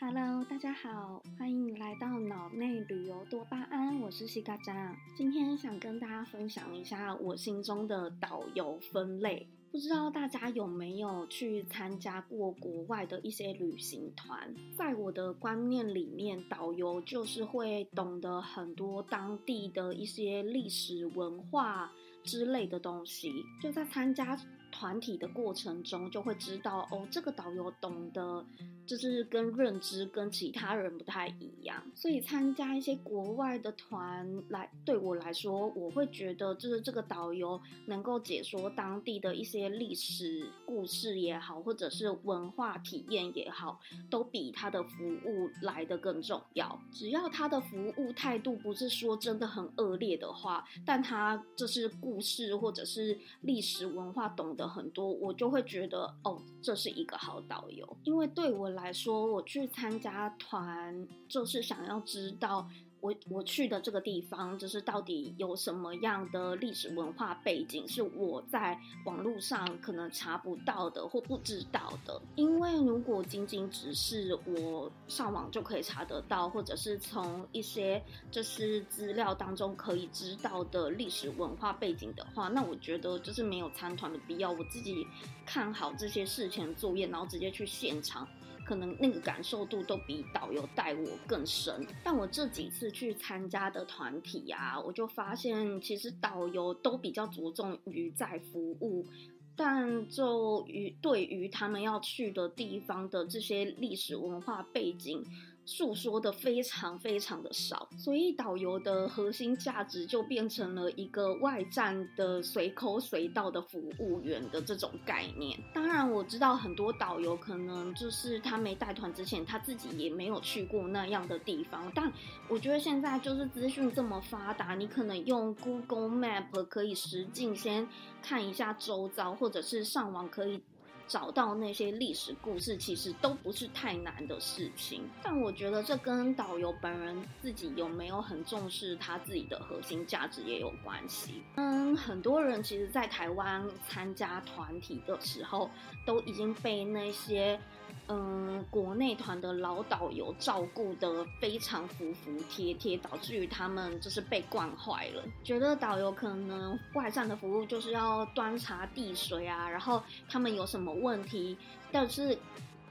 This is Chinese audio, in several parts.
Hello，大家好，欢迎来到脑内旅游多巴胺，我是西嘎扎。今天想跟大家分享一下我心中的导游分类。不知道大家有没有去参加过国外的一些旅行团？在我的观念里面，导游就是会懂得很多当地的一些历史文化之类的东西。就在参加团体的过程中，就会知道哦，这个导游懂得。就是跟认知跟其他人不太一样，所以参加一些国外的团来，对我来说，我会觉得就是这个导游能够解说当地的一些历史故事也好，或者是文化体验也好，都比他的服务来的更重要。只要他的服务态度不是说真的很恶劣的话，但他就是故事或者是历史文化懂的很多，我就会觉得哦，这是一个好导游，因为对我。来说，我去参加团，就是想要知道。我我去的这个地方，就是到底有什么样的历史文化背景，是我在网络上可能查不到的或不知道的。因为如果仅仅只是我上网就可以查得到，或者是从一些就是资料当中可以知道的历史文化背景的话，那我觉得就是没有参团的必要。我自己看好这些事前作业，然后直接去现场，可能那个感受度都比导游带我更深。但我这几次。去参加的团体啊，我就发现其实导游都比较着重于在服务，但就于对于他们要去的地方的这些历史文化背景。诉说的非常非常的少，所以导游的核心价值就变成了一个外站的随口随到的服务员的这种概念。当然，我知道很多导游可能就是他没带团之前，他自己也没有去过那样的地方。但我觉得现在就是资讯这么发达，你可能用 Google Map 可以实境先看一下周遭，或者是上网可以。找到那些历史故事，其实都不是太难的事情。但我觉得这跟导游本人自己有没有很重视他自己的核心价值也有关系。嗯，很多人其实，在台湾参加团体的时候，都已经被那些。嗯，国内团的老导游照顾的非常服服帖帖，导致于他们就是被惯坏了，觉得导游可能外站的服务就是要端茶递水啊，然后他们有什么问题，但是。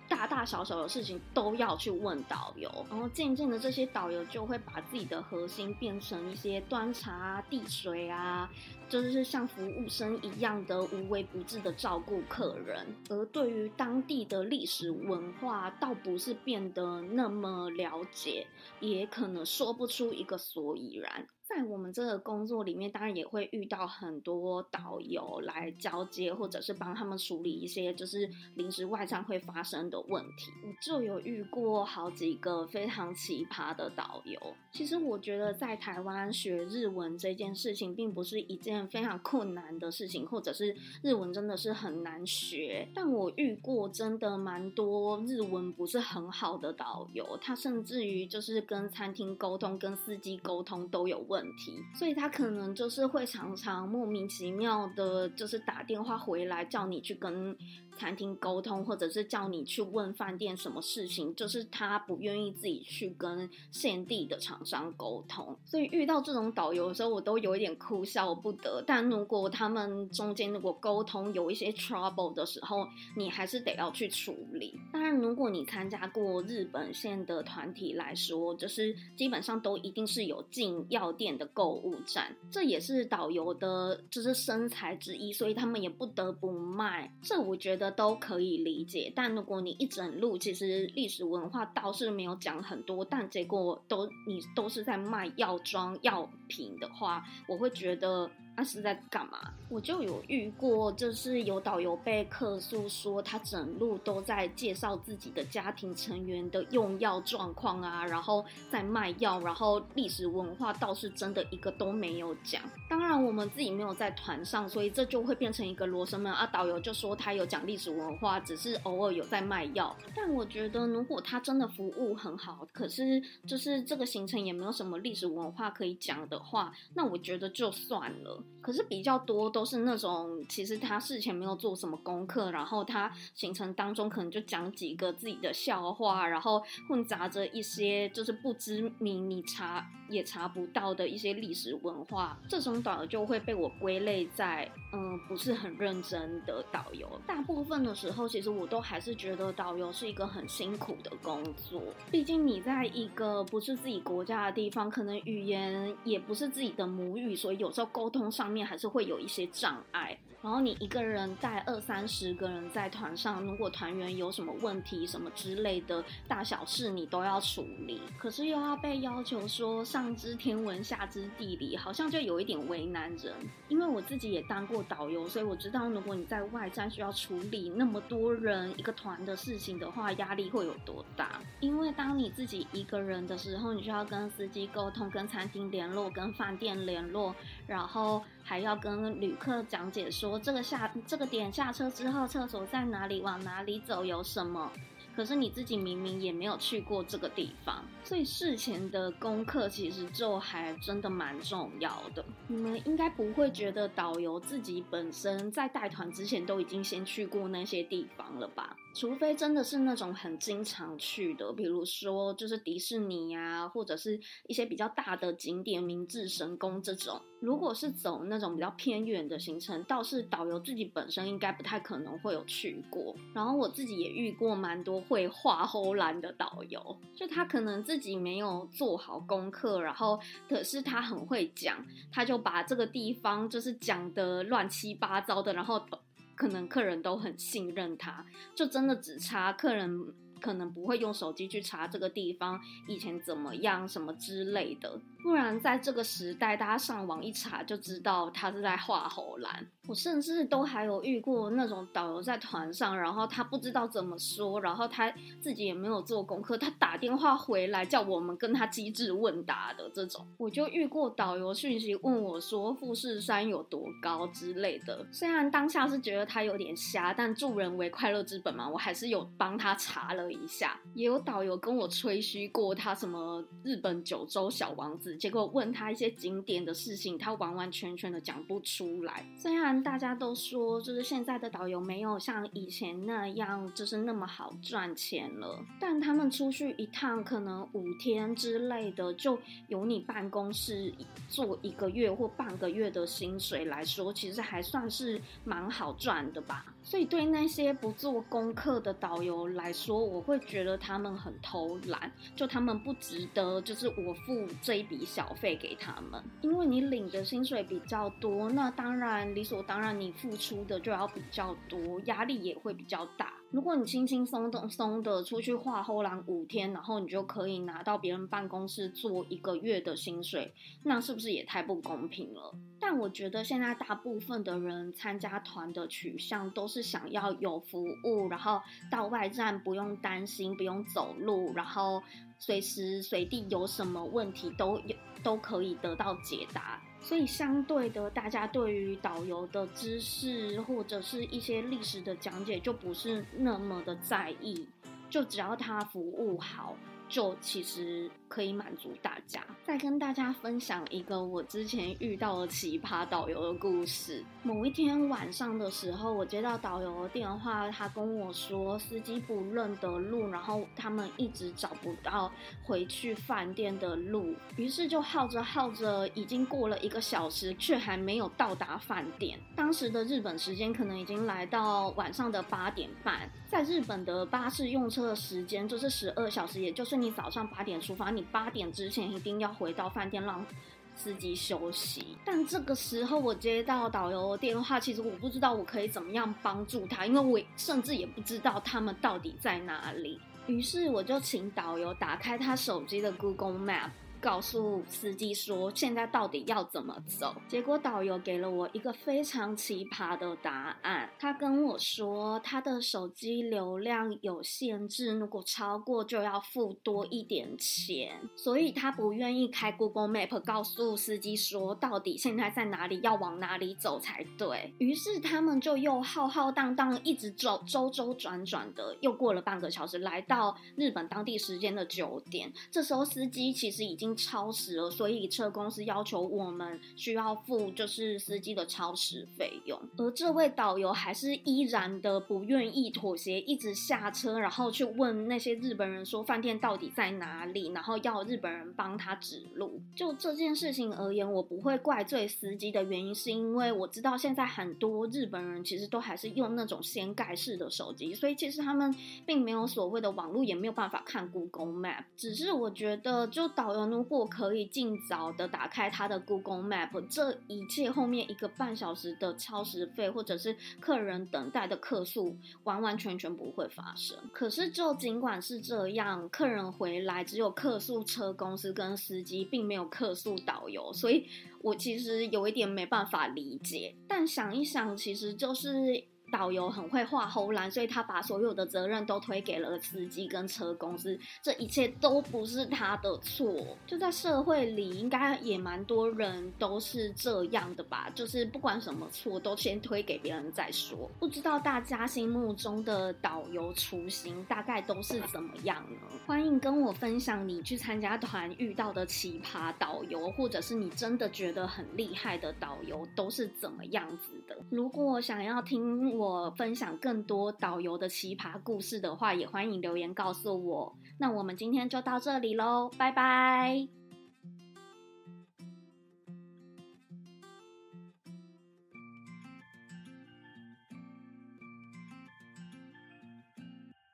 大大小小的事情都要去问导游，然后渐渐的，这些导游就会把自己的核心变成一些端茶啊递水啊，就是像服务生一样的无微不至的照顾客人。而对于当地的历史文化，倒不是变得那么了解，也可能说不出一个所以然。在我们这个工作里面，当然也会遇到很多导游来交接，或者是帮他们处理一些就是临时外站会发生的问题。我就有遇过好几个非常奇葩的导游。其实我觉得在台湾学日文这件事情，并不是一件非常困难的事情，或者是日文真的是很难学。但我遇过真的蛮多日文不是很好的导游，他甚至于就是跟餐厅沟通、跟司机沟通都有问。问题，所以他可能就是会常常莫名其妙的，就是打电话回来叫你去跟餐厅沟通，或者是叫你去问饭店什么事情，就是他不愿意自己去跟现地的厂商沟通。所以遇到这种导游的时候，我都有一点哭笑不得。但如果他们中间如果沟通有一些 trouble 的时候，你还是得要去处理。当然，如果你参加过日本线的团体来说，就是基本上都一定是有进药店。的购物站，这也是导游的，就是身材之一，所以他们也不得不卖。这我觉得都可以理解。但如果你一整路其实历史文化倒是没有讲很多，但结果都你都是在卖药妆药品的话，我会觉得。他是在干嘛？我就有遇过，就是有导游被客诉说，他整路都在介绍自己的家庭成员的用药状况啊，然后在卖药，然后历史文化倒是真的一个都没有讲。当然，我们自己没有在团上，所以这就会变成一个罗生门啊。导游就说他有讲历史文化，只是偶尔有在卖药。但我觉得，如果他真的服务很好，可是就是这个行程也没有什么历史文化可以讲的话，那我觉得就算了。可是比较多都是那种，其实他事前没有做什么功课，然后他行程当中可能就讲几个自己的笑话，然后混杂着一些就是不知名你查也查不到的一些历史文化，这种导游就会被我归类在嗯不是很认真的导游。大部分的时候，其实我都还是觉得导游是一个很辛苦的工作，毕竟你在一个不是自己国家的地方，可能语言也不是自己的母语，所以有时候沟通上面。还是会有一些障碍。然后你一个人带二三十个人在团上，如果团员有什么问题、什么之类的大小事，你都要处理。可是又要被要求说上知天文下知地理，好像就有一点为难人。因为我自己也当过导游，所以我知道如果你在外站需要处理那么多人一个团的事情的话，压力会有多大？因为当你自己一个人的时候，你需要跟司机沟通、跟餐厅联络、跟饭店联络，然后还要跟旅客讲解说。这个下这个点下车之后，厕所在哪里？往哪里走？有什么？可是你自己明明也没有去过这个地方，所以事前的功课其实就还真的蛮重要的。你们应该不会觉得导游自己本身在带团之前都已经先去过那些地方了吧？除非真的是那种很经常去的，比如说就是迪士尼呀，或者是一些比较大的景点，明治神宫这种。如果是走那种比较偏远的行程，倒是导游自己本身应该不太可能会有去过。然后我自己也遇过蛮多会画后兰的导游，就他可能自己没有做好功课，然后可是他很会讲，他就把这个地方就是讲的乱七八糟的，然后。可能客人都很信任他，就真的只差客人可能不会用手机去查这个地方以前怎么样什么之类的。不然，在这个时代，大家上网一查就知道他是在画猴兰。我甚至都还有遇过那种导游在团上，然后他不知道怎么说，然后他自己也没有做功课，他打电话回来叫我们跟他机智问答的这种。我就遇过导游讯息问我说富士山有多高之类的。虽然当下是觉得他有点瞎，但助人为快乐之本嘛，我还是有帮他查了一下。也有导游跟我吹嘘过他什么日本九州小王子。结果问他一些景点的事情，他完完全全的讲不出来。虽然大家都说，就是现在的导游没有像以前那样，就是那么好赚钱了，但他们出去一趟可能五天之类的，就有你办公室做一个月或半个月的薪水来说，其实还算是蛮好赚的吧。所以对那些不做功课的导游来说，我会觉得他们很偷懒，就他们不值得，就是我付这一笔小费给他们，因为你领的薪水比较多，那当然理所当然你付出的就要比较多，压力也会比较大。如果你轻轻松松松的出去画后廊五天，然后你就可以拿到别人办公室做一个月的薪水，那是不是也太不公平了？但我觉得现在大部分的人参加团的取向都是想要有服务，然后到外站不用担心，不用走路，然后随时随地有什么问题都有都可以得到解答。所以，相对的，大家对于导游的知识或者是一些历史的讲解，就不是那么的在意，就只要他服务好。就其实可以满足大家。再跟大家分享一个我之前遇到的奇葩导游的故事。某一天晚上的时候，我接到导游的电话，他跟我说司机不认得路，然后他们一直找不到回去饭店的路。于是就耗着耗着，已经过了一个小时，却还没有到达饭店。当时的日本时间可能已经来到晚上的八点半，在日本的巴士用车的时间就是十二小时，也就是。你早上八点出发，你八点之前一定要回到饭店，让司机休息。但这个时候我接到导游电话，其实我不知道我可以怎么样帮助他，因为我甚至也不知道他们到底在哪里。于是我就请导游打开他手机的 Google Map。告诉司机说现在到底要怎么走？结果导游给了我一个非常奇葩的答案。他跟我说他的手机流量有限制，如果超过就要付多一点钱，所以他不愿意开 Google Map 告诉司机说到底现在在哪里，要往哪里走才对。于是他们就又浩浩荡荡一直走，周周转转的，又过了半个小时，来到日本当地时间的九点。这时候司机其实已经。超时了，所以车公司要求我们需要付就是司机的超时费用。而这位导游还是依然的不愿意妥协，一直下车，然后去问那些日本人说饭店到底在哪里，然后要日本人帮他指路。就这件事情而言，我不会怪罪司机的原因，是因为我知道现在很多日本人其实都还是用那种掀盖式的手机，所以其实他们并没有所谓的网络，也没有办法看 Google Map。只是我觉得，就导游如果可以尽早的打开他的 Google Map，这一切后面一个半小时的超时费，或者是客人等待的客诉，完完全全不会发生。可是就尽管是这样，客人回来只有客诉车公司跟司机，并没有客诉导游，所以我其实有一点没办法理解。但想一想，其实就是。导游很会画后栏，所以他把所有的责任都推给了司机跟车公司，这一切都不是他的错。就在社会里，应该也蛮多人都是这样的吧，就是不管什么错都先推给别人再说。不知道大家心目中的导游雏形大概都是怎么样呢？欢迎跟我分享你去参加团遇到的奇葩导游，或者是你真的觉得很厉害的导游都是怎么样子的。如果想要听。我分享更多导游的奇葩故事的话，也欢迎留言告诉我。那我们今天就到这里喽，拜拜。